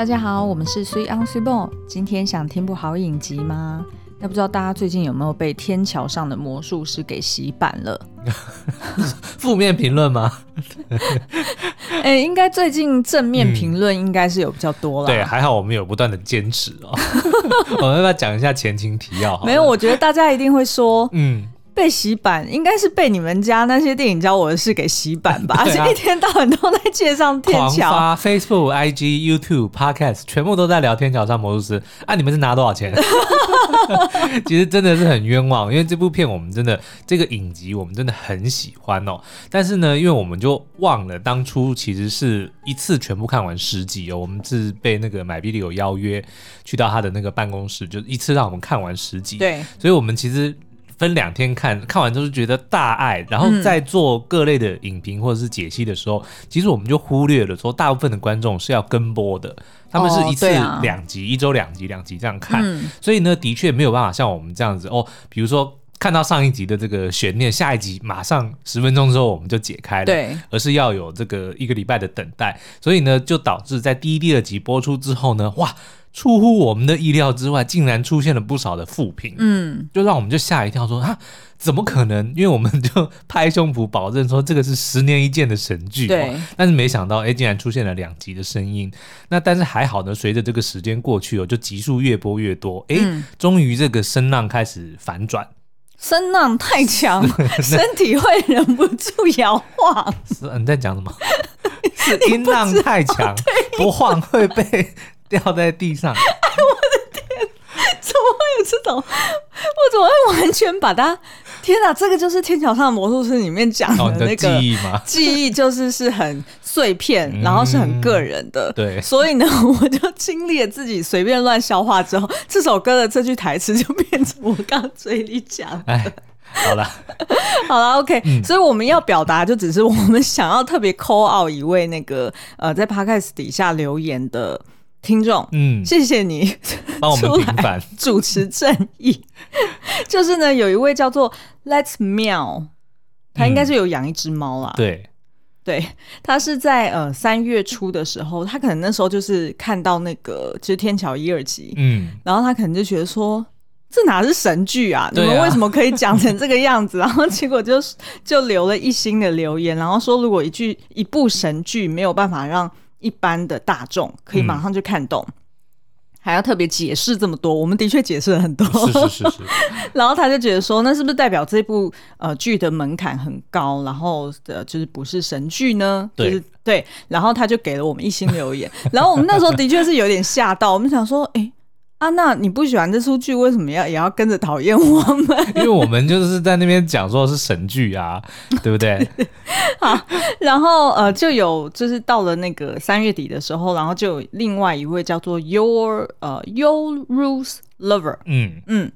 大家好，我们是 Sweet on Sweet Ball。今天想听部好影集吗？那不知道大家最近有没有被《天桥上的魔术师》给洗版了？负面评论吗？哎、欸，应该最近正面评论应该是有比较多了、嗯。对，还好我们有不断的坚持哦。我们要不要讲一下前情提要？没有，我觉得大家一定会说，嗯。被洗版应该是被你们家那些电影教我的事给洗版吧？而且、啊、一天到晚都在介绍天桥。狂发 Facebook、IG、YouTube、Podcast，全部都在聊天桥上魔术师。啊，你们是拿多少钱？其实真的是很冤枉，因为这部片我们真的这个影集我们真的很喜欢哦。但是呢，因为我们就忘了当初其实是一次全部看完十集哦。我们是被那个买币的有邀约去到他的那个办公室，就一次让我们看完十集。对，所以我们其实。分两天看，看完之后觉得大爱，然后在做各类的影评或者是解析的时候，嗯、其实我们就忽略了说，大部分的观众是要跟播的，他们是一次两集，哦啊、一周两集，两集这样看，嗯、所以呢，的确没有办法像我们这样子哦，比如说看到上一集的这个悬念，下一集马上十分钟之后我们就解开了，对，而是要有这个一个礼拜的等待，所以呢，就导致在第一、第二集播出之后呢，哇。出乎我们的意料之外，竟然出现了不少的负评，嗯，就让我们就吓一跳说，说啊，怎么可能？因为我们就拍胸脯保证说这个是十年一见的神剧，对。但是没想到，哎，竟然出现了两集的声音。那但是还好呢，随着这个时间过去哦，就集数越播越多，哎，嗯、终于这个声浪开始反转，声浪太强，身体会忍不住摇晃。是，你在讲什么？是音浪太强，不，不晃会被。掉在地上，哎，我的天，怎么会有这种？我怎么会完全把它？天哪，这个就是《天桥上的魔术师》里面讲的那个记忆吗？记忆就是是很碎片，然后是很个人的。对，所以呢，我就经历了自己随便乱消化之后，这首歌的这句台词就变成我刚刚嘴里讲的。哎，好了，好了，OK。所以我们要表达，就只是我们想要特别 call out 一位那个呃，在 Podcast 底下留言的。听众，嗯，谢谢你帮我们平反 主持正义。就是呢，有一位叫做 Let's Meow，他应该是有养一只猫啦。对，对，他是在呃三月初的时候，他可能那时候就是看到那个就是天桥一二集，嗯，然后他可能就觉得说，这哪是神剧啊？你们为什么可以讲成这个样子？然后结果就就留了一星的留言，然后说如果一句一部神剧没有办法让。一般的大众可以马上就看懂，嗯、还要特别解释这么多，我们的确解释了很多。是是是是。然后他就觉得说，那是不是代表这部呃剧的门槛很高，然后呃就是不是神剧呢？对、就是、对。然后他就给了我们一星留言，然后我们那时候的确是有点吓到，我们想说，哎。啊，那你不喜欢这出剧，为什么要也要跟着讨厌我们？因为我们就是在那边讲说是神剧啊，对不对？好，然后呃，就有就是到了那个三月底的时候，然后就有另外一位叫做 Your 呃 Your Rules Lover，嗯嗯，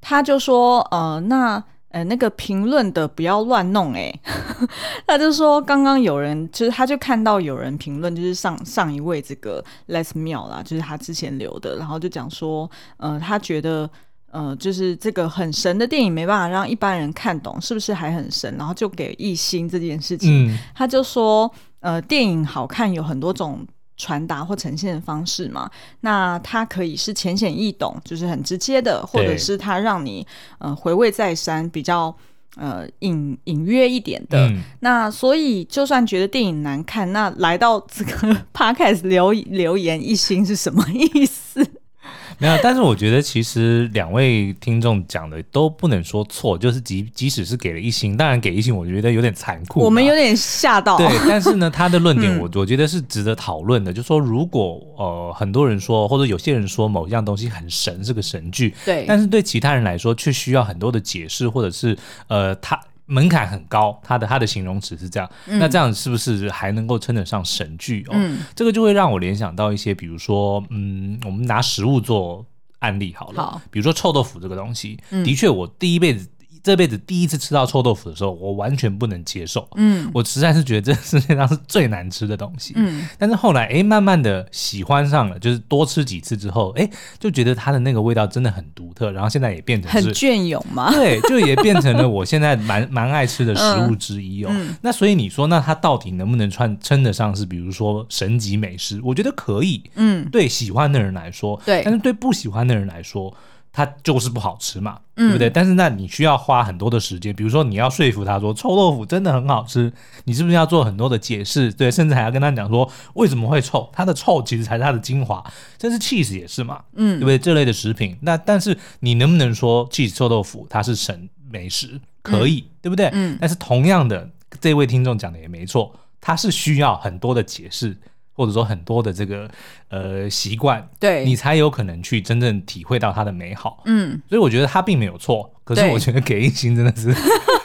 他就说呃那。呃，那个评论的不要乱弄哎，他就说刚刚有人，就是他就看到有人评论，就是上上一位这个 Les Miao 啦，就是他之前留的，然后就讲说，呃，他觉得呃，就是这个很神的电影没办法让一般人看懂，是不是还很神？然后就给一星这件事情，嗯、他就说，呃，电影好看有很多种。传达或呈现的方式嘛，那它可以是浅显易懂，就是很直接的，或者是它让你呃回味再三，比较呃隐隐约一点的。那所以就算觉得电影难看，那来到这个 Podcast 留留言一星是什么意思？没有，但是我觉得其实两位听众讲的都不能说错，就是即即使是给了一星，当然给一星，我觉得有点残酷，我们有点吓到。对，但是呢，他的论点我我觉得是值得讨论的，嗯、就是说如果呃很多人说或者有些人说某一样东西很神，是个神剧，对，但是对其他人来说却需要很多的解释，或者是呃他。门槛很高，他的他的形容词是这样，嗯、那这样是不是还能够称得上神剧？哦？嗯、这个就会让我联想到一些，比如说，嗯，我们拿食物做案例好了，好，比如说臭豆腐这个东西，嗯、的确我第一辈子这辈子第一次吃到臭豆腐的时候，我完全不能接受。嗯，我实在是觉得这世界上是最难吃的东西。嗯，但是后来哎，慢慢的喜欢上了，就是多吃几次之后，哎，就觉得它的那个味道真的很独特。然后现在也变成很隽永嘛，对，就也变成了我现在蛮蛮爱吃的食物之一哦。嗯，那所以你说，那它到底能不能算称得上是，比如说神级美食？我觉得可以。嗯，对喜欢的人来说，对，但是对不喜欢的人来说。它就是不好吃嘛，对不对？嗯、但是那你需要花很多的时间，比如说你要说服他说臭豆腐真的很好吃，你是不是要做很多的解释？对，甚至还要跟他讲说为什么会臭，它的臭其实才是它的精华。这是 cheese 也是嘛，嗯，对不对？这类的食品，那但是你能不能说 cheese 臭豆腐它是神美食？可以，嗯、对不对？嗯。但是同样的，这位听众讲的也没错，它是需要很多的解释。或者说很多的这个呃习惯，对你才有可能去真正体会到它的美好。嗯，所以我觉得他并没有错，可是我觉得给一星真的是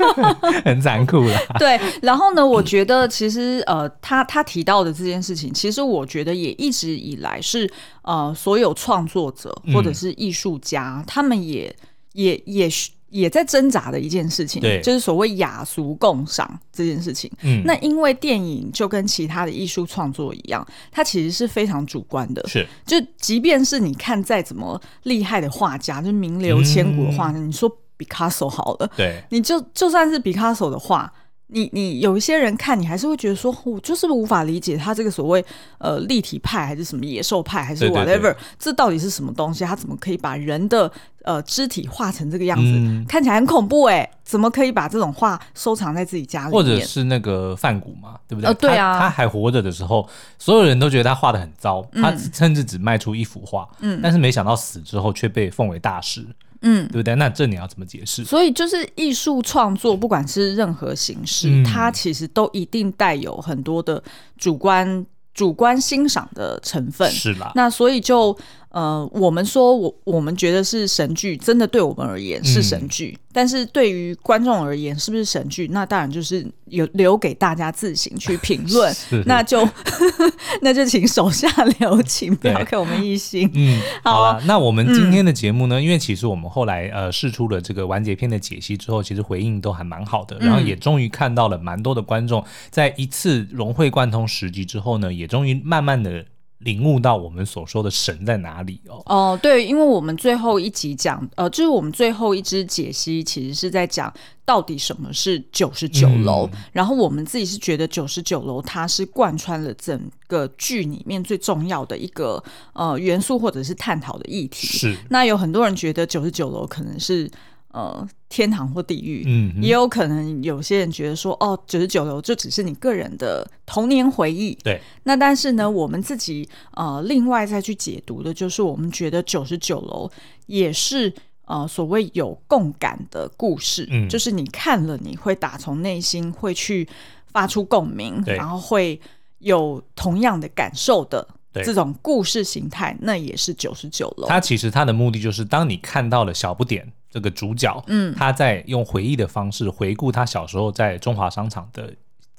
很残酷啦。对，然后呢，我觉得其实呃，他他提到的这件事情，其实我觉得也一直以来是呃，所有创作者或者是艺术家，嗯、他们也也也许。也在挣扎的一件事情，对，就是所谓雅俗共赏这件事情。嗯，那因为电影就跟其他的艺术创作一样，它其实是非常主观的。是，就即便是你看再怎么厉害的画家，就名流千古的画，嗯、你说毕卡索好了，对，你就就算是毕卡索的画。你你有一些人看你还是会觉得说，我就是无法理解他这个所谓呃立体派还是什么野兽派还是 whatever，对对对，这到底是什么东西？他怎么可以把人的呃肢体画成这个样子？嗯、看起来很恐怖哎、欸，怎么可以把这种画收藏在自己家里？或者是那个梵谷嘛，对不对？呃、对啊他，他还活着的时候，所有人都觉得他画得很糟，嗯、他甚至只卖出一幅画，嗯，但是没想到死之后却被奉为大师。嗯，对不对？那这你要怎么解释？所以就是艺术创作，不管是任何形式，嗯、它其实都一定带有很多的主观。主观欣赏的成分是吧，那所以就呃，我们说我我们觉得是神剧，真的对我们而言是神剧，嗯、但是对于观众而言是不是神剧？那当然就是有留给大家自行去评论。那就 那就请手下留情，不要给我们一星。嗯，好了，那我们今天的节目呢？嗯、因为其实我们后来呃试出了这个完结篇的解析之后，其实回应都还蛮好的，然后也终于看到了蛮多的观众在一次融会贯通十集之后呢，也终于慢慢的。领悟到我们所说的神在哪里哦？哦，对，因为我们最后一集讲，呃，就是我们最后一支解析，其实是在讲到底什么是九十九楼。嗯、然后我们自己是觉得九十九楼它是贯穿了整个剧里面最重要的一个呃元素，或者是探讨的议题。是。那有很多人觉得九十九楼可能是。呃，天堂或地狱，嗯，也有可能有些人觉得说，哦，九十九楼就只是你个人的童年回忆，对。那但是呢，我们自己呃，另外再去解读的，就是我们觉得九十九楼也是呃所谓有共感的故事，嗯，就是你看了你会打从内心会去发出共鸣，然后会有同样的感受的。对这种故事形态，那也是九十九楼。它其实它的目的就是，当你看到了小不点这个主角，嗯，他在用回忆的方式回顾他小时候在中华商场的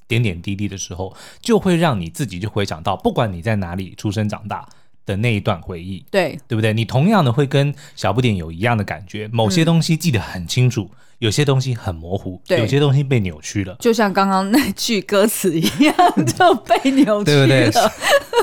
点点滴滴的时候，就会让你自己就回想到，不管你在哪里出生长大的那一段回忆，对，对不对？你同样的会跟小不点有一样的感觉，某些东西记得很清楚。嗯有些东西很模糊，对有些东西被扭曲了，就像刚刚那句歌词一样，就被扭曲了。对对对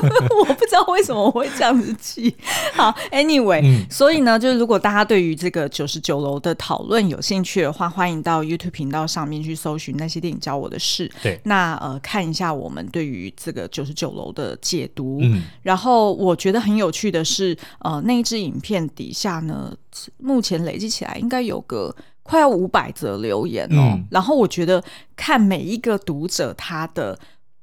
我不知道为什么我会这样子记。好，Anyway，、嗯、所以呢，就是如果大家对于这个九十九楼的讨论有兴趣的话，欢迎到 YouTube 频道上面去搜寻那些电影教我的事。对，那呃，看一下我们对于这个九十九楼的解读。嗯，然后我觉得很有趣的是，呃，那一支影片底下呢，目前累积起来应该有个。快要五百则留言哦，嗯、然后我觉得看每一个读者他的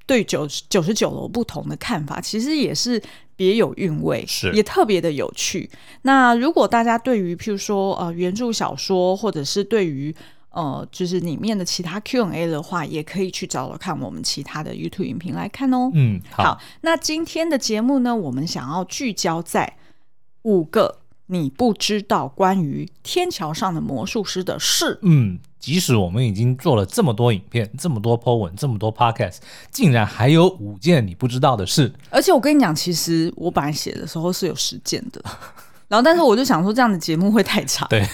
对九九十九楼不同的看法，其实也是别有韵味，是也特别的有趣。那如果大家对于譬如说呃原著小说，或者是对于呃就是里面的其他 Q&A 的话，也可以去找找看我们其他的 YouTube 影评来看哦。嗯，好，好，那今天的节目呢，我们想要聚焦在五个。你不知道关于天桥上的魔术师的事。嗯，即使我们已经做了这么多影片、这么多 po 文、这么多 podcast，竟然还有五件你不知道的事。而且我跟你讲，其实我本来写的时候是有十件的。然后但是我就想说这样的节目会太长，对，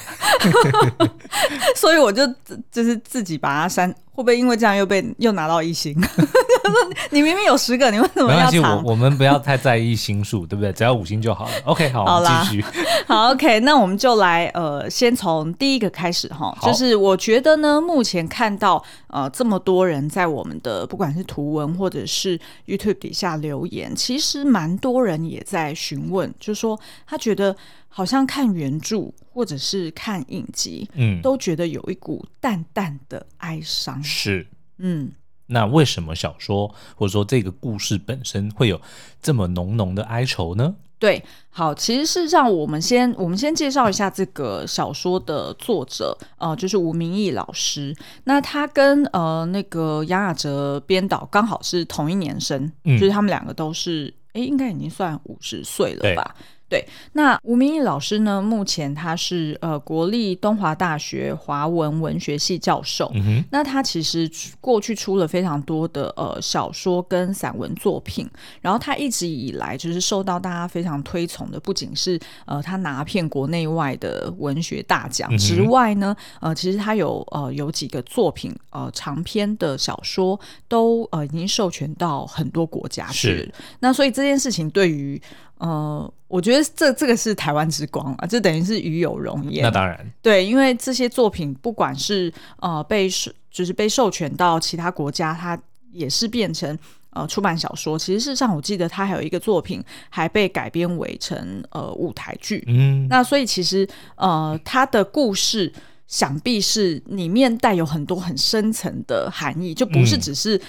所以我就就是自己把它删。会不会因为这样又被又拿到一星？你明明有十个，你为什么要长？我我们不要太在意星数，对不对？只要五星就好了。OK，好，好啦，继续。好，OK，那我们就来呃，先从第一个开始哈。就是我觉得呢，目前看到呃这么多人在我们的不管是图文或者是 YouTube 底下留言，其实蛮多人也在询问，就是说他觉得。好像看原著或者是看影集，嗯，都觉得有一股淡淡的哀伤。是，嗯，那为什么小说或者说这个故事本身会有这么浓浓的哀愁呢？对，好，其实事实上，我们先我们先介绍一下这个小说的作者，呃，就是吴明义老师。那他跟呃那个杨雅哲编导刚好是同一年生，嗯，就是他们两个都是，哎，应该已经算五十岁了吧。对，那吴明益老师呢？目前他是呃国立东华大学华文文学系教授。嗯，那他其实过去出了非常多的呃小说跟散文作品，然后他一直以来就是受到大家非常推崇的，不仅是呃他拿遍国内外的文学大奖之外呢，呃其实他有呃有几个作品呃长篇的小说都呃已经授权到很多国家去。是，那所以这件事情对于呃，我觉得这这个是台湾之光啊，这等于是与有荣焉。那当然，对，因为这些作品不管是呃被授，就是被授权到其他国家，它也是变成呃出版小说。其实事实上，我记得它还有一个作品还被改编为成呃舞台剧。嗯，那所以其实呃，它的故事想必是里面带有很多很深层的含义，就不是只是。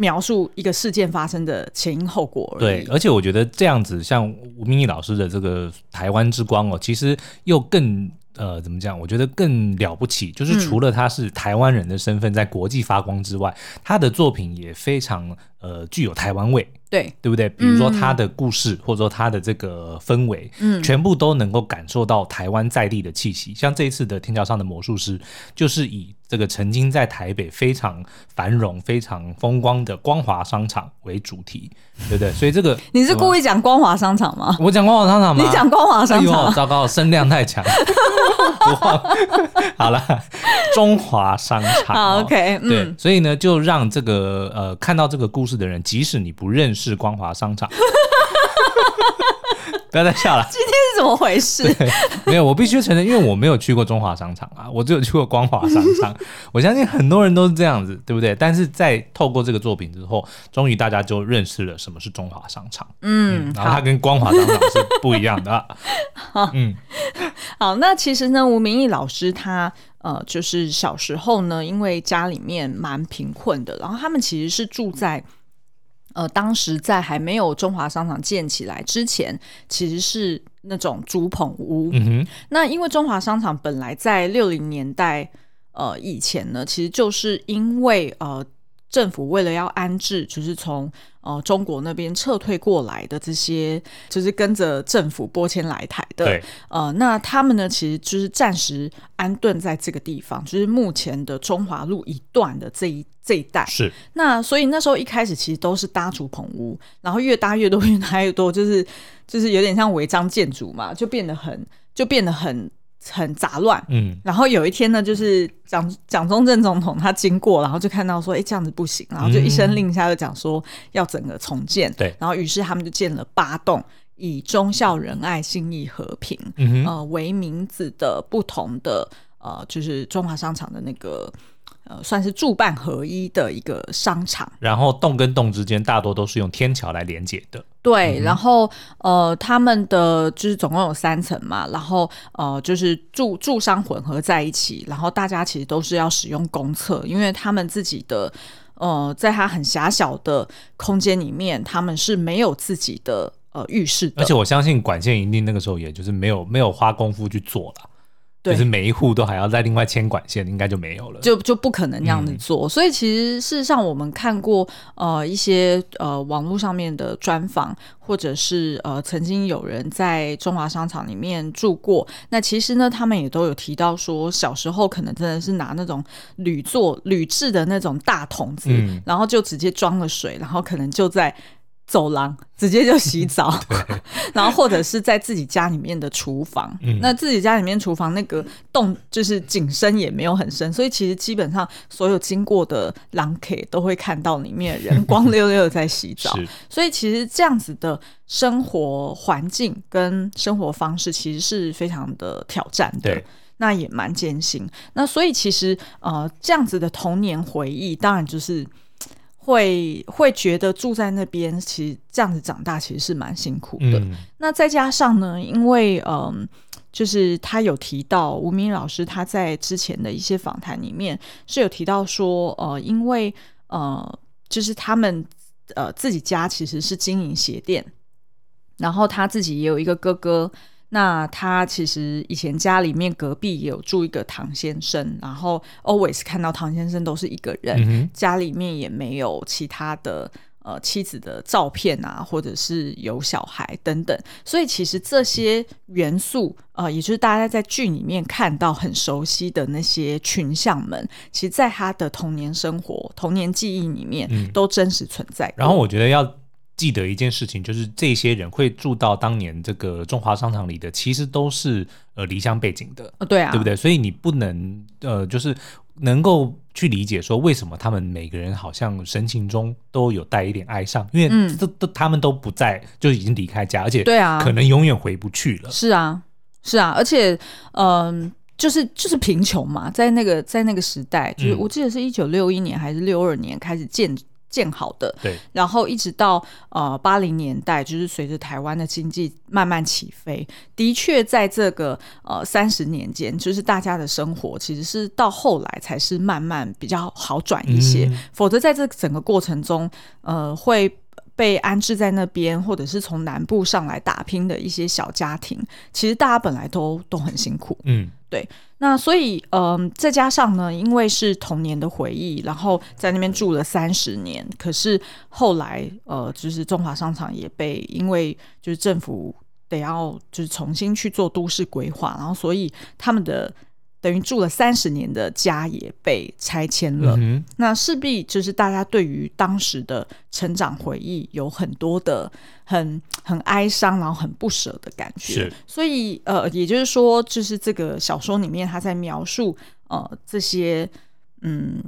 描述一个事件发生的前因后果而已。对，而且我觉得这样子，像吴明义老师的这个台湾之光哦，其实又更呃，怎么讲？我觉得更了不起，就是除了他是台湾人的身份在国际发光之外，嗯、他的作品也非常呃具有台湾味。对，对不对？比如说他的故事，嗯、或者说他的这个氛围，嗯，全部都能够感受到台湾在地的气息。像这一次的《天桥上的魔术师》，就是以这个曾经在台北非常繁荣、非常风光的光华商场为主题，对不对？所以这个 你是故意讲光华商场吗？我讲光华商场吗？你讲光华商场？糟糕，声量太强。好了，中华商场。好，OK，对，嗯、所以呢，就让这个呃看到这个故事的人，即使你不认识光华商场，不要再笑了。今天是怎么回事？没有，我必须承认，因为我没有去过中华商场啊，我只有去过光华商场。我相信很多人都是这样子，对不对？但是在透过这个作品之后，终于大家就认识了什么是中华商场。嗯，嗯，然后它跟光华商场是不一样的。好，嗯。好，那其实呢，吴明义老师他呃，就是小时候呢，因为家里面蛮贫困的，然后他们其实是住在呃，当时在还没有中华商场建起来之前，其实是那种竹棚屋。嗯哼。那因为中华商场本来在六零年代呃以前呢，其实就是因为呃。政府为了要安置，就是从呃中国那边撤退过来的这些，就是跟着政府拨迁来台的，对呃，那他们呢，其实就是暂时安顿在这个地方，就是目前的中华路一段的这一这一带。是，那所以那时候一开始其实都是搭竹棚屋，然后越搭越多，越搭越多，就是就是有点像违章建筑嘛，就变得很就变得很。很杂乱，嗯，然后有一天呢，就是蒋蒋中正总统他经过，然后就看到说，哎，这样子不行，然后就一声令下，就讲说要整个重建，对，然后于是他们就建了八栋以忠孝仁爱信义和平，嗯，呃为名字的不同的呃，就是中华商场的那个。呃，算是住办合一的一个商场，然后栋跟栋之间大多都是用天桥来连接的。对，嗯、然后呃，他们的就是总共有三层嘛，然后呃，就是住住商混合在一起，然后大家其实都是要使用公厕，因为他们自己的呃，在它很狭小的空间里面，他们是没有自己的呃浴室的，而且我相信管线一定那个时候也就是没有没有花功夫去做了。对就是每一户都还要再另外牵管线，应该就没有了，就就不可能这样子做。嗯、所以其实事实上，我们看过呃一些呃网络上面的专访，或者是呃曾经有人在中华商场里面住过。那其实呢，他们也都有提到说，小时候可能真的是拿那种铝做铝制的那种大桶子，嗯、然后就直接装了水，然后可能就在。走廊直接就洗澡，然后或者是在自己家里面的厨房。嗯、那自己家里面厨房那个洞就是井深也没有很深，所以其实基本上所有经过的狼 K 都会看到里面的人光溜溜的在洗澡。所以其实这样子的生活环境跟生活方式其实是非常的挑战的，那也蛮艰辛。那所以其实呃这样子的童年回忆，当然就是。会会觉得住在那边，其实这样子长大其实是蛮辛苦的。嗯、那再加上呢，因为嗯、呃，就是他有提到吴明老师他在之前的一些访谈里面是有提到说，呃，因为呃，就是他们呃自己家其实是经营鞋店，然后他自己也有一个哥哥。那他其实以前家里面隔壁也有住一个唐先生，然后 always 看到唐先生都是一个人，嗯、家里面也没有其他的呃妻子的照片啊，或者是有小孩等等，所以其实这些元素呃，也就是大家在剧里面看到很熟悉的那些群像们，其实在他的童年生活、童年记忆里面都真实存在、嗯。然后我觉得要。记得一件事情，就是这些人会住到当年这个中华商场里的，其实都是呃离乡背景的，对啊，对不对？所以你不能呃，就是能够去理解说为什么他们每个人好像神情中都有带一点哀伤，因为这都、嗯、他们都不在，就已经离开家，而且对啊，可能永远回不去了。是啊，是啊，而且嗯、呃，就是就是贫穷嘛，在那个在那个时代，就是我记得是一九六一年还是六二年开始建。建好的，对，然后一直到呃八零年代，就是随着台湾的经济慢慢起飞，的确在这个呃三十年间，就是大家的生活其实是到后来才是慢慢比较好转一些，嗯、否则在这整个过程中，呃会被安置在那边，或者是从南部上来打拼的一些小家庭，其实大家本来都都很辛苦，嗯。对，那所以，嗯、呃，再加上呢，因为是童年的回忆，然后在那边住了三十年，可是后来，呃，就是中华商场也被因为就是政府得要就是重新去做都市规划，然后所以他们的。等于住了三十年的家也被拆迁了，嗯、那势必就是大家对于当时的成长回忆有很多的很很哀伤，然后很不舍的感觉。所以呃，也就是说，就是这个小说里面他在描述呃这些嗯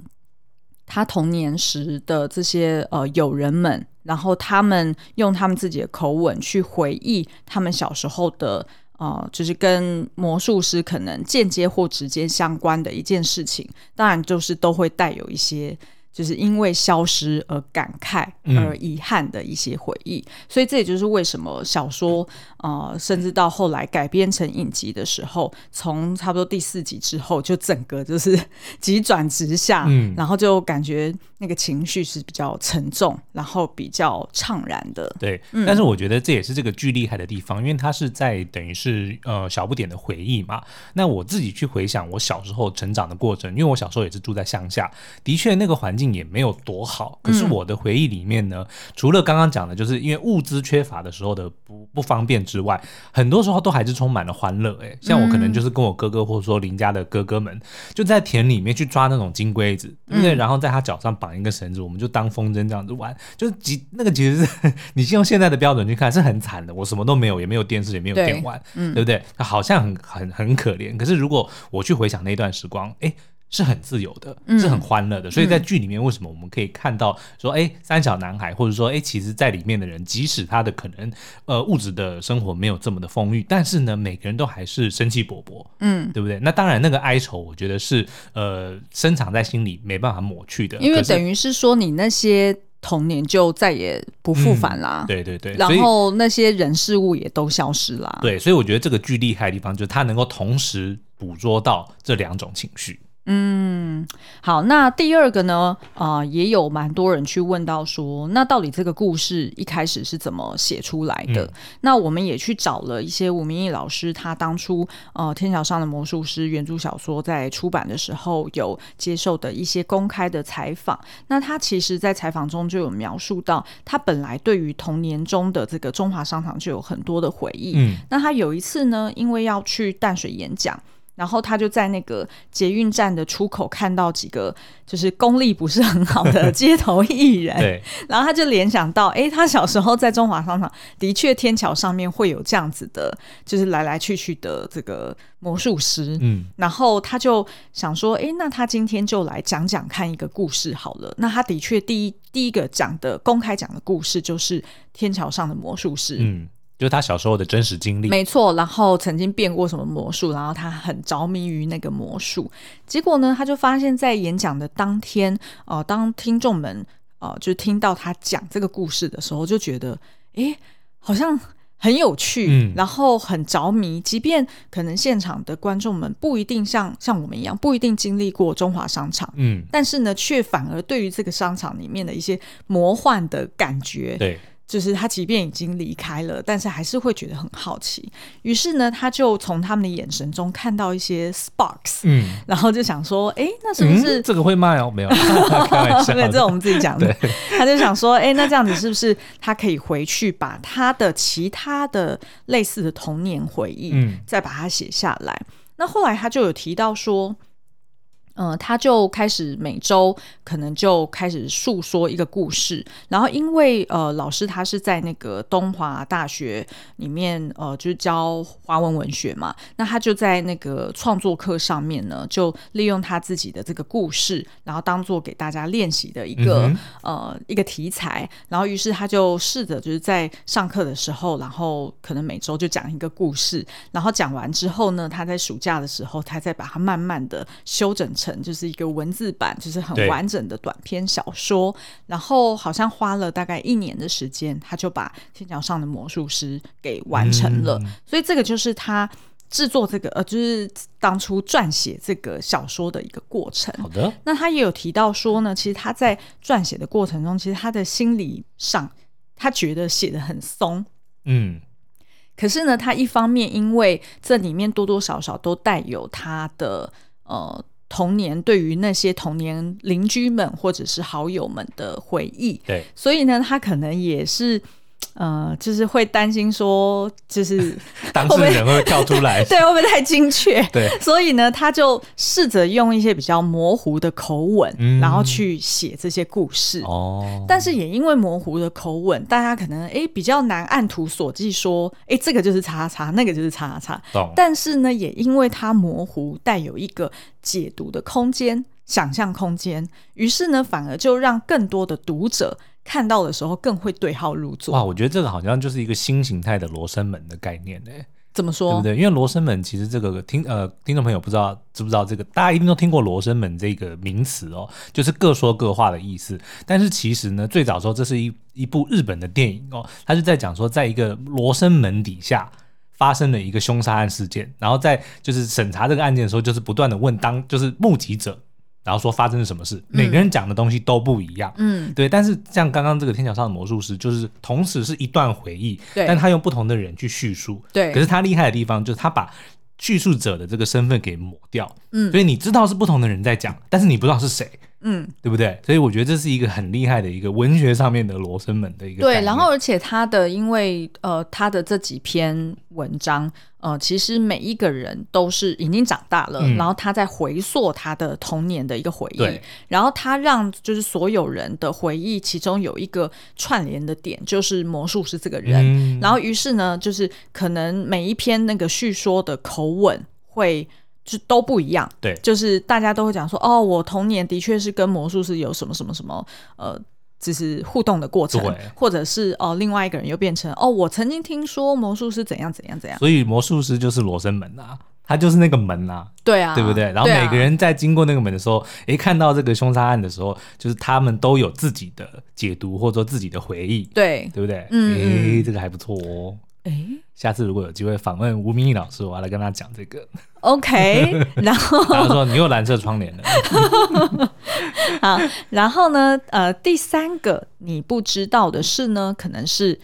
他童年时的这些呃友人们，然后他们用他们自己的口吻去回忆他们小时候的。哦，就是跟魔术师可能间接或直接相关的一件事情，当然就是都会带有一些。就是因为消失而感慨而遗憾的一些回忆，嗯、所以这也就是为什么小说呃，甚至到后来改编成影集的时候，从差不多第四集之后，就整个就是 急转直下，嗯，然后就感觉那个情绪是比较沉重，然后比较怅然的。对，嗯、但是我觉得这也是这个剧厉害的地方，因为它是在等于是呃小不点的回忆嘛。那我自己去回想我小时候成长的过程，因为我小时候也是住在乡下，的确那个环境。也没有多好，可是我的回忆里面呢，嗯、除了刚刚讲的，就是因为物资缺乏的时候的不不方便之外，很多时候都还是充满了欢乐。哎，像我可能就是跟我哥哥，或者说邻家的哥哥们，就在田里面去抓那种金龟子，对不对？然后在他脚上绑一个绳子，我们就当风筝这样子玩，就是几那个其实是 你用现在的标准去看是很惨的。我什么都没有，也没有电视，也没有电玩，对，嗯、对不对？好像很很很可怜。可是如果我去回想那段时光，哎。是很自由的，是很欢乐的，嗯、所以在剧里面为什么我们可以看到说，哎、欸，三小男孩，或者说，哎、欸，其实在里面的人，即使他的可能，呃，物质的生活没有这么的丰裕，但是呢，每个人都还是生气勃勃，嗯，对不对？那当然，那个哀愁，我觉得是呃，深藏在心里，没办法抹去的，因为等于是说，你那些童年就再也不复返啦、嗯，对对对，然后那些人事物也都消失啦，对，所以我觉得这个剧厉害的地方，就是它能够同时捕捉到这两种情绪。嗯，好，那第二个呢？啊、呃，也有蛮多人去问到说，那到底这个故事一开始是怎么写出来的？嗯、那我们也去找了一些吴明义老师，他当初呃《天桥上的魔术师》原著小说在出版的时候有接受的一些公开的采访。那他其实，在采访中就有描述到，他本来对于童年中的这个中华商场就有很多的回忆。嗯，那他有一次呢，因为要去淡水演讲。然后他就在那个捷运站的出口看到几个就是功力不是很好的 街头艺人，对，然后他就联想到，哎，他小时候在中华商场的确天桥上面会有这样子的，就是来来去去的这个魔术师，嗯，然后他就想说，哎，那他今天就来讲讲看一个故事好了。那他的确第一第一个讲的公开讲的故事就是天桥上的魔术师，嗯。就是他小时候的真实经历，没错。然后曾经变过什么魔术，然后他很着迷于那个魔术。结果呢，他就发现，在演讲的当天，呃，当听众们呃就听到他讲这个故事的时候，就觉得，哎，好像很有趣，嗯，然后很着迷。即便可能现场的观众们不一定像像我们一样，不一定经历过中华商场，嗯，但是呢，却反而对于这个商场里面的一些魔幻的感觉，对。就是他，即便已经离开了，但是还是会觉得很好奇。于是呢，他就从他们的眼神中看到一些 sparks，嗯，然后就想说，哎，那是不是、嗯、这个会卖哦？没有，对，这是我们自己讲的。他就想说，哎，那这样子是不是他可以回去把他的其他的类似的童年回忆，嗯，再把它写下来？那后来他就有提到说。嗯、呃，他就开始每周可能就开始诉说一个故事，然后因为呃老师他是在那个东华大学里面呃就是教华文文学嘛，那他就在那个创作课上面呢，就利用他自己的这个故事，然后当做给大家练习的一个、嗯、呃一个题材，然后于是他就试着就是在上课的时候，然后可能每周就讲一个故事，然后讲完之后呢，他在暑假的时候，他再把它慢慢的修整。成就是一个文字版，就是很完整的短篇小说，然后好像花了大概一年的时间，他就把《天桥上的魔术师》给完成了。嗯、所以这个就是他制作这个呃，就是当初撰写这个小说的一个过程。好的，那他也有提到说呢，其实他在撰写的过程中，其实他的心理上，他觉得写的很松，嗯，可是呢，他一方面因为这里面多多少少都带有他的呃。童年对于那些童年邻居们或者是好友们的回忆，对，所以呢，他可能也是。呃，就是会担心说，就是 当事人会跳出来，对，会不会太精确？对，所以呢，他就试着用一些比较模糊的口吻，嗯、然后去写这些故事。哦，但是也因为模糊的口吻，大家可能哎比较难按图索骥说，哎这个就是叉叉，那个就是叉叉。懂。但是呢，也因为它模糊，带有一个解读的空间、想象空间，于是呢，反而就让更多的读者。看到的时候更会对号入座。哇，我觉得这个好像就是一个新形态的罗生门的概念呢。怎么说？对不对？因为罗生门其实这个听呃听众朋友不知道知不知道这个，大家一定都听过罗生门这个名词哦，就是各说各话的意思。但是其实呢，最早时候这是一一部日本的电影哦，它是在讲说，在一个罗生门底下发生了一个凶杀案事件，然后在就是审查这个案件的时候，就是不断的问当就是目击者。然后说发生了什么事，嗯、每个人讲的东西都不一样，嗯，对。但是像刚刚这个天桥上的魔术师，就是同时是一段回忆，对，但他用不同的人去叙述，对。可是他厉害的地方就是他把叙述者的这个身份给抹掉，嗯，所以你知道是不同的人在讲，但是你不知道是谁。嗯，对不对？所以我觉得这是一个很厉害的一个文学上面的罗生门的一个。对，然后而且他的因为呃他的这几篇文章呃其实每一个人都是已经长大了，嗯、然后他在回溯他的童年的一个回忆，然后他让就是所有人的回忆其中有一个串联的点，就是魔术师这个人，嗯、然后于是呢，就是可能每一篇那个叙说的口吻会。就都不一样，对，就是大家都会讲说，哦，我童年的确是跟魔术师有什么什么什么，呃，就是互动的过程，或者是哦，另外一个人又变成哦，我曾经听说魔术师怎样怎样怎样，所以魔术师就是罗生门啊，他就是那个门啊，对啊，对不对？然后每个人在经过那个门的时候，哎、啊，看到这个凶杀案的时候，就是他们都有自己的解读或者说自己的回忆，对，对不对？嗯，哎，这个还不错哦。哎，下次如果有机会访问吴明义老师，我要来跟他讲这个。OK，然后他说你有蓝色窗帘了。好，然后呢？呃，第三个你不知道的事呢，可能是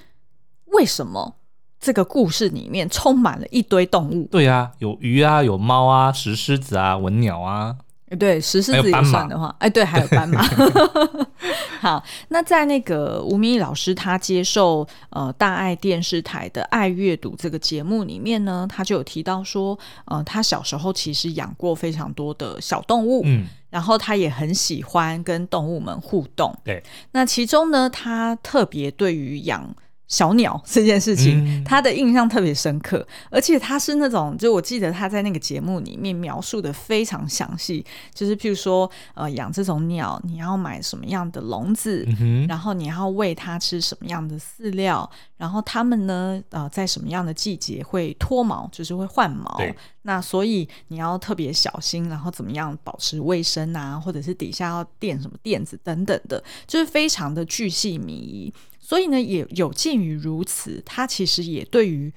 为什么这个故事里面充满了一堆动物？对啊，有鱼啊，有猫啊，石狮子啊，文鸟啊。对，石狮子也算的话，哎，对，还有斑马。好，那在那个吴明义老师他接受呃大爱电视台的《爱阅读》这个节目里面呢，他就有提到说，呃，他小时候其实养过非常多的小动物，嗯，然后他也很喜欢跟动物们互动。对，那其中呢，他特别对于养。小鸟这件事情，嗯、他的印象特别深刻，而且他是那种，就我记得他在那个节目里面描述的非常详细，就是譬如说，呃，养这种鸟，你要买什么样的笼子，嗯、然后你要喂它吃什么样的饲料，然后它们呢，呃，在什么样的季节会脱毛，就是会换毛，那所以你要特别小心，然后怎么样保持卫生啊，或者是底下要垫什么垫子等等的，就是非常的巨细靡遗。所以呢，也有鉴于如此，他其实也对于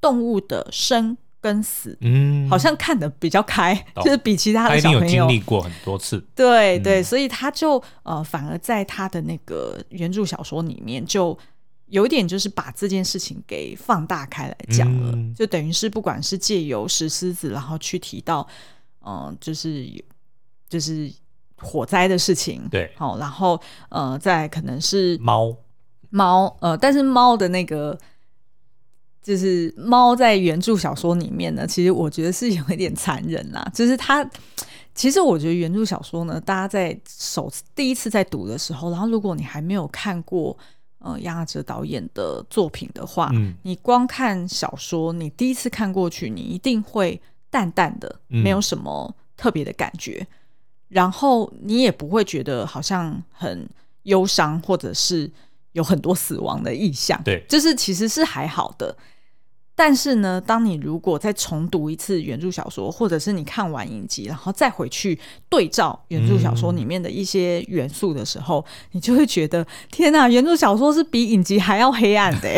动物的生跟死，嗯，好像看得比较开，嗯、就是比其他的小朋友。经历过很多次。对对，所以他就呃，反而在他的那个原著小说里面，就有点就是把这件事情给放大开来讲了，嗯、就等于是不管是借由石狮子，然后去提到，嗯、呃，就是就是火灾的事情，对，好，然后呃，在可能是猫。猫，呃，但是猫的那个，就是猫在原著小说里面呢，其实我觉得是有一点残忍啦。就是它，其实我觉得原著小说呢，大家在首次第一次在读的时候，然后如果你还没有看过呃杨雅喆导演的作品的话，嗯，你光看小说，你第一次看过去，你一定会淡淡的，没有什么特别的感觉，嗯，然后你也不会觉得好像很忧伤，或者是。有很多死亡的意象，对，就是其实是还好的。但是呢，当你如果再重读一次原著小说，或者是你看完影集，然后再回去对照原著小说里面的一些元素的时候，嗯、你就会觉得天哪，原著小说是比影集还要黑暗的。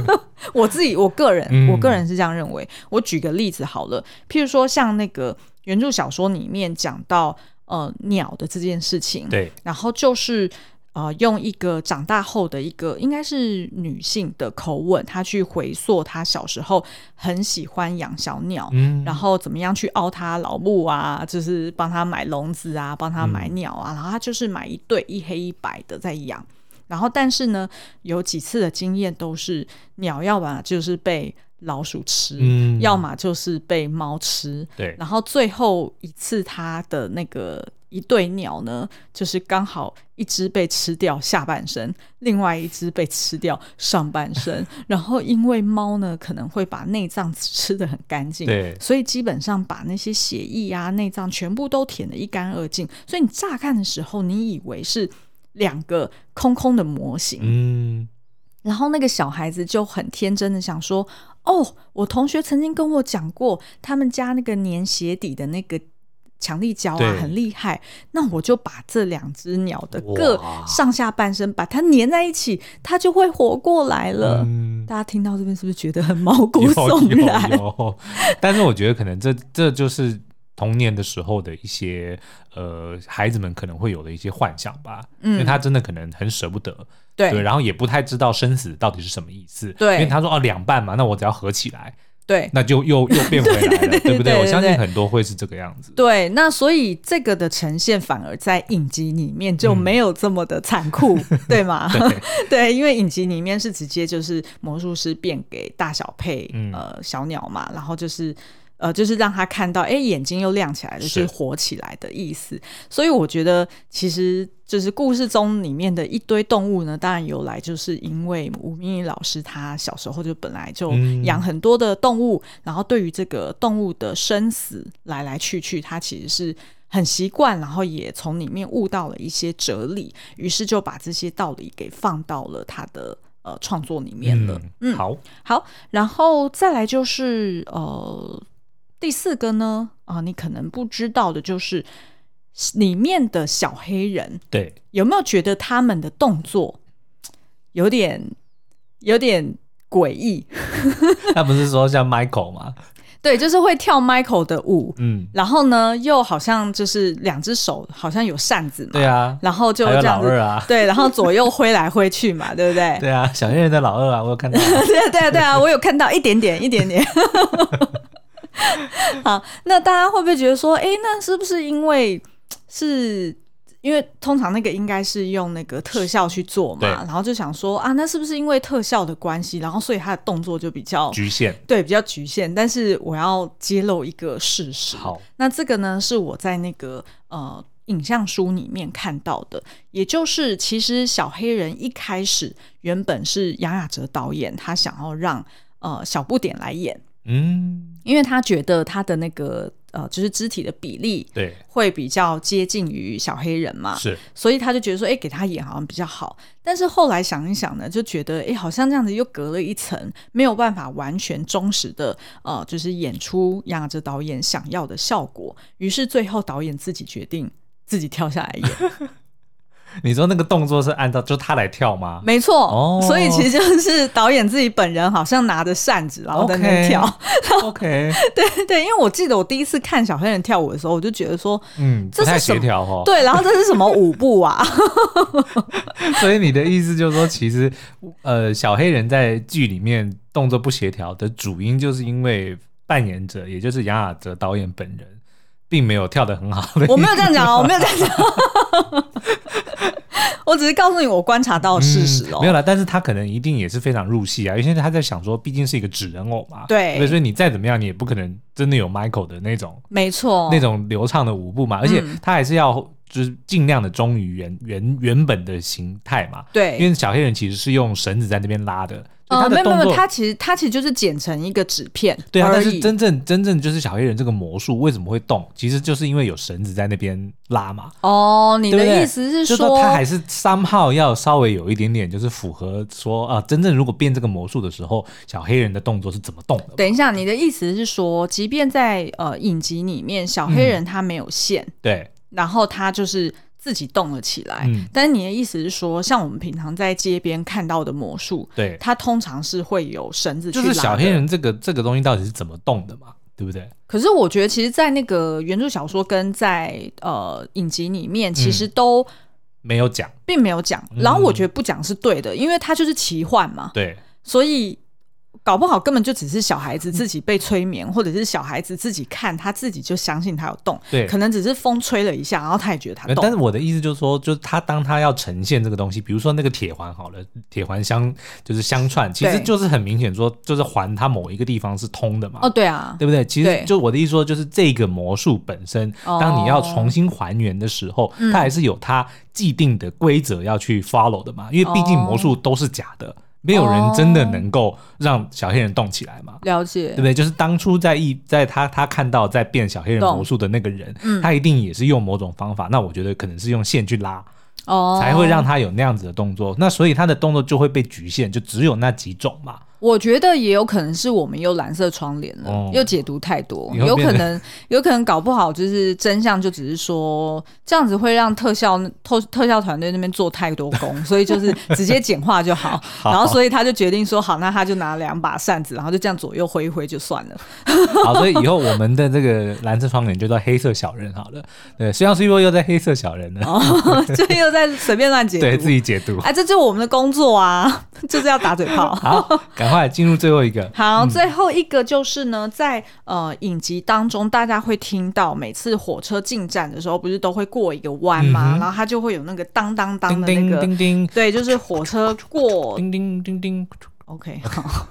我自己，我个人，嗯、我个人是这样认为。我举个例子好了，譬如说像那个原著小说里面讲到呃鸟的这件事情，对，然后就是。啊、呃，用一个长大后的一个应该是女性的口吻，她去回溯她小时候很喜欢养小鸟，嗯，然后怎么样去凹她老母啊，就是帮她买笼子啊，帮她买鸟啊，嗯、然后她就是买一对一黑一白的在养，然后但是呢，有几次的经验都是鸟要么就是被老鼠吃，嗯，要么就是被猫吃，对，然后最后一次她的那个。一对鸟呢，就是刚好一只被吃掉下半身，另外一只被吃掉上半身。然后因为猫呢可能会把内脏吃得很干净，对，所以基本上把那些血液啊、内脏全部都舔得一干二净。所以你乍看的时候，你以为是两个空空的模型，嗯，然后那个小孩子就很天真的想说：“哦，我同学曾经跟我讲过，他们家那个粘鞋底的那个。”强力胶啊，很厉害。那我就把这两只鸟的各上下半身把它粘在一起，它就会活过来了。嗯、大家听到这边是不是觉得很毛骨 悚然？但是我觉得可能这这就是童年的时候的一些呃孩子们可能会有的一些幻想吧。嗯，因为他真的可能很舍不得，对，对，然后也不太知道生死到底是什么意思。对，因为他说哦两半嘛，那我只要合起来。对，那就又又变回来了，对，对，对，对不对？我相信很多会是这个样子。对，那所以这个的呈现反而在影集里面就没有这么的残酷，嗯、对吗？对，对，因为影集里面是直接就是魔术师变给大小配、嗯、呃小鸟嘛，然后就是。呃，就是让他看到，哎，眼睛又亮起来了，就是活起来的意思。所以我觉得，其实就是故事中里面的一堆动物呢，当然由来就是因为吴明益老师他小时候就本来就养很多的动物，嗯、然后对于这个动物的生死来来去去，他其实是很习惯，然后也从里面悟到了一些哲理，于是就把这些道理给放到了他的呃创作里面了。嗯，好，好，然后再来就是呃。第四个呢，啊，你可能不知道的就是里面的小黑人，对，有没有觉得他们的动作有点有点诡异？他不是说像 Michael 吗？对，就是会跳 Michael 的舞，嗯，然后呢，又好像就是两只手好像有扇子嘛，对啊，然后就这样子，啊、对，然后左右挥来挥去嘛，对不对？对啊，小黑人的老二啊，我有看到，对啊，对啊，对啊，我有看到一点点，一点点。好，那大家会不会觉得说，哎，那是不是因为是。因为通常那个应该是用那个特效去做嘛，然后就想说啊，那是不是因为特效的关系，然后所以他的动作就比较局限，对，比较局限。但是我要揭露一个事实，好，那这个呢是我在那个呃影像书里面看到的，也就是其实小黑人一开始原本是杨雅哲导演他想要让呃小不点来演，嗯，因为他觉得他的那个。呃，就是肢体的比例对，会比较接近于小黑人嘛，是，所以他就觉得说，哎，给他演好像比较好。但是后来想一想呢，就觉得，哎，好像这样子又隔了一层，没有办法完全忠实的，呃，就是演出杨雅喆导演想要的效果。于是最后导演自己决定自己跳下来演。你说那个动作是按照就他来跳吗？没错，哦，所以其实就是导演自己本人好像拿着扇子，然后在那跳。OK，对对，因为我记得我第一次看小黑人跳舞的时候，我就觉得说，嗯，这是协调哦。对，然后这是什么舞步啊？所以你的意思就是说，其实呃，小黑人在剧里面动作不协调的主因，就是因为扮演者，也就是杨雅哲导演本人。并没有跳得很好的，我没有这样讲哦，我没有这样讲，我只是告诉你我观察到的事实哦、嗯。没有啦，但是他可能一定也是非常入戏啊，因为现在他在想说，毕竟是一个纸人偶嘛，对，所以你再怎么样，你也不可能真的有 Michael 的那种，没错，那种流畅的舞步嘛，而且他还是要就是尽量的忠于原原原本的形态嘛，对，因为小黑人其实是用绳子在那边拉的。呃，没有没有，他其实他其实就是剪成一个纸片。对啊，但是真正真正就是小黑人这个魔术为什么会动，其实就是因为有绳子在那边拉嘛。哦，你的意思是说，他还是 somehow 要稍微有一点点，就是符合说啊，真正如果变这个魔术的时候，小黑人的动作是怎么动的？等一下，你的意思是说，即便在呃影集里面，小黑人他没有线，嗯、对，然后他就是。自己动了起来，嗯，但是你的意思是说，像我们平常在街边看到的魔术，对，它通常是会有绳子去拉。就是小黑人这个这个东西到底是怎么动的嘛？对不对？可是我觉得，其实，在那个原著小说跟在呃影集里面，其实都没有讲，并没有讲。然后我觉得不讲是对的，因为它就是奇幻嘛，对，所以。搞不好根本就只是小孩子自己被催眠，嗯、或者是小孩子自己看他自己就相信他有动，对，可能只是风吹了一下，然后他也觉得他动。但是我的意思就是说，就是他当他要呈现这个东西，比如说那个铁环好了，铁环相就是相串，其实就是很明显说，就是环它某一个地方是通的嘛。哦，对啊，对不对？其实就我的意思说，就是这个魔术本身，当你要重新还原的时候，它还是有它既定的规则要去 follow 的嘛，因为毕竟魔术都是假的。没有人真的能够让小黑人动起来嘛？了解，对不对？就是当初在一在他他看到在变小黑人魔术的那个人，他一定也是用某种方法。那我觉得可能是用线去拉，哦，才会让他有那样子的动作。那所以他的动作就会被局限，就只有那几种嘛。我觉得也有可能是我们又蓝色窗帘了，哦、又解读太多，有可能有可能搞不好就是真相，就只是说这样子会让特效特特效团队那边做太多工，所以就是直接简化就好。好然后所以他就决定说好，那他就拿两把扇子，然后就这样左右挥一挥就算了。好，所以以后我们的这个蓝色窗帘就叫黑色小人好了。对，虽然是又又在黑色小人呢，哦，就又在随便乱解读，对自己解读。哎，这就是我们的工作啊，就是要打嘴炮。好，赶。快进入最后一个。好，最后一个就是呢，在呃影集当中，大家会听到每次火车进站的时候，不是都会过一个弯吗？嗯、然后它就会有那个当当当的那个，叮叮对，就是火车过，叮叮叮叮。OK，好，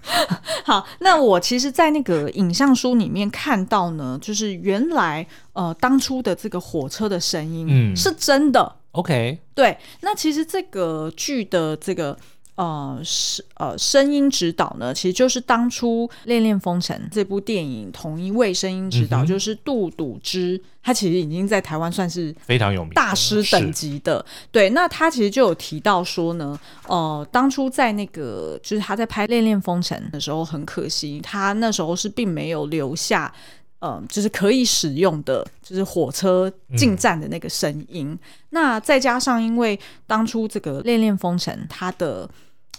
好。那我其实，在那个影像书里面看到呢，就是原来呃当初的这个火车的声音是真的。嗯、OK，对。那其实这个剧的这个。呃，是呃，声音指导呢，其实就是当初《恋恋风尘》这部电影同一位声音指导，嗯、就是杜笃之，他其实已经在台湾算是非常有名大师等级的。对，那他其实就有提到说呢，呃，当初在那个就是他在拍《恋恋风尘》的时候，很可惜，他那时候是并没有留下。嗯、呃，就是可以使用的，就是火车进站的那个声音。嗯、那再加上，因为当初这个《恋恋风尘》，它的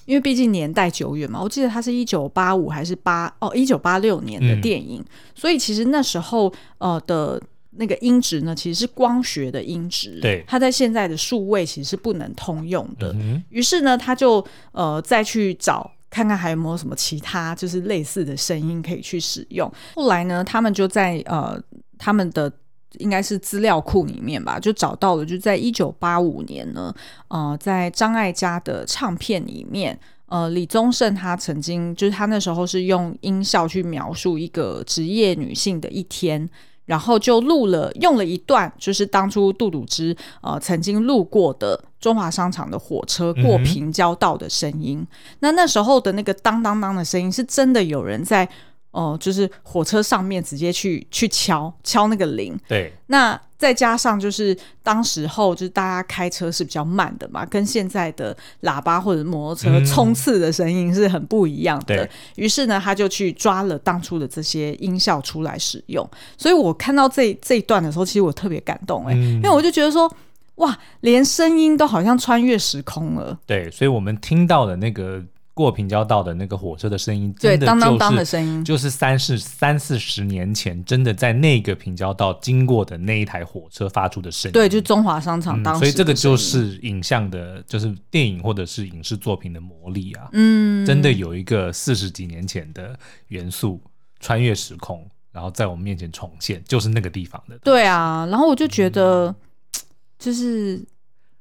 因为毕竟年代久远嘛，我记得它是一九八五还是八哦一九八六年的电影，嗯、所以其实那时候呃的那个音质呢，其实是光学的音质，对，它在现在的数位其实是不能通用的。于、嗯、是呢，他就呃再去找。看看还有没有什么其他就是类似的声音可以去使用。后来呢，他们就在呃他们的应该是资料库里面吧，就找到了，就在一九八五年呢，呃，在张艾嘉的唱片里面，呃，李宗盛他曾经就是他那时候是用音效去描述一个职业女性的一天。然后就录了，用了一段，就是当初杜笃之呃曾经路过的中华商场的火车过平交道的声音。嗯、那那时候的那个当当当的声音，是真的有人在。哦、呃，就是火车上面直接去去敲敲那个铃。对，那再加上就是当时候就是大家开车是比较慢的嘛，跟现在的喇叭或者摩托车冲刺的声音是很不一样的。于、嗯、是呢，他就去抓了当初的这些音效出来使用。所以我看到这这一段的时候，其实我特别感动哎、欸嗯，因为我就觉得说，哇，连声音都好像穿越时空了。对，所以我们听到的那个。过平交道的那个火车的声音，真的就是，对，当当当的声音，就是三四三四十年前，真的在那个平交道经过的那一台火车发出的声音。对，就是中华商场当时，嗯。所以这个就是影像的，就是电影或者是影视作品的魔力啊！嗯，真的有一个四十几年前的元素穿越时空，然后在我们面前重现，就是那个地方的。对啊，然后我就觉得，嗯、就是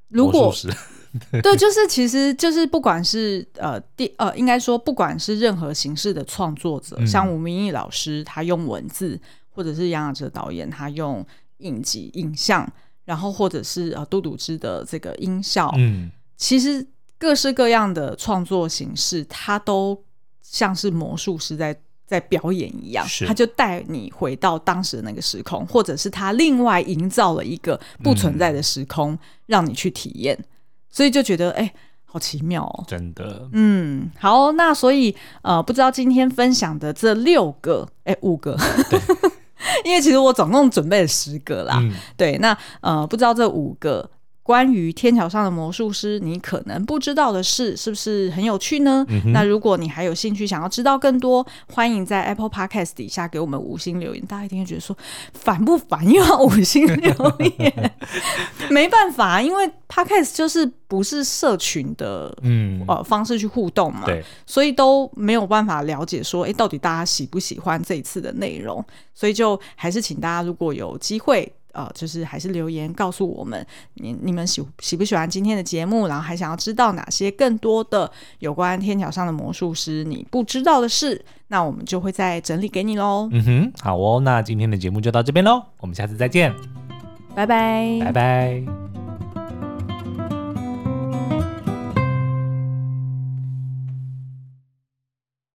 如果。对，就是其实就是不管是呃第呃，应该说不管是任何形式的创作者，嗯、像吴明义老师他用文字，或者是杨雅哲导演他用影集影像，然后或者是呃杜笃之的这个音效，嗯，其实各式各样的创作形式，它都像是魔术师在在表演一样，他就带你回到当时的那个时空，或者是他另外营造了一个不存在的时空，嗯、让你去体验。所以就觉得哎、欸，好奇妙哦！真的，嗯，好，那所以呃，不知道今天分享的这六个，哎、欸，五个，因为其实我总共准备了十个啦。嗯、对，那呃，不知道这五个。关于天桥上的魔术师，你可能不知道的事，是不是很有趣呢？嗯、那如果你还有兴趣想要知道更多，欢迎在 Apple Podcast 底下给我们五星留言。大家一定会觉得说烦不烦？又要五星留言，没办法，因为 Podcast 就是不是社群的嗯呃方式去互动嘛，对，所以都没有办法了解说，哎，到底大家喜不喜欢这一次的内容？所以就还是请大家如果有机会。呃，就是还是留言告诉我们，你你们喜喜不喜欢今天的节目，然后还想要知道哪些更多的有关天桥上的魔术师你不知道的事，那我们就会再整理给你喽。嗯哼，好哦，那今天的节目就到这边喽，我们下次再见，拜拜，拜拜。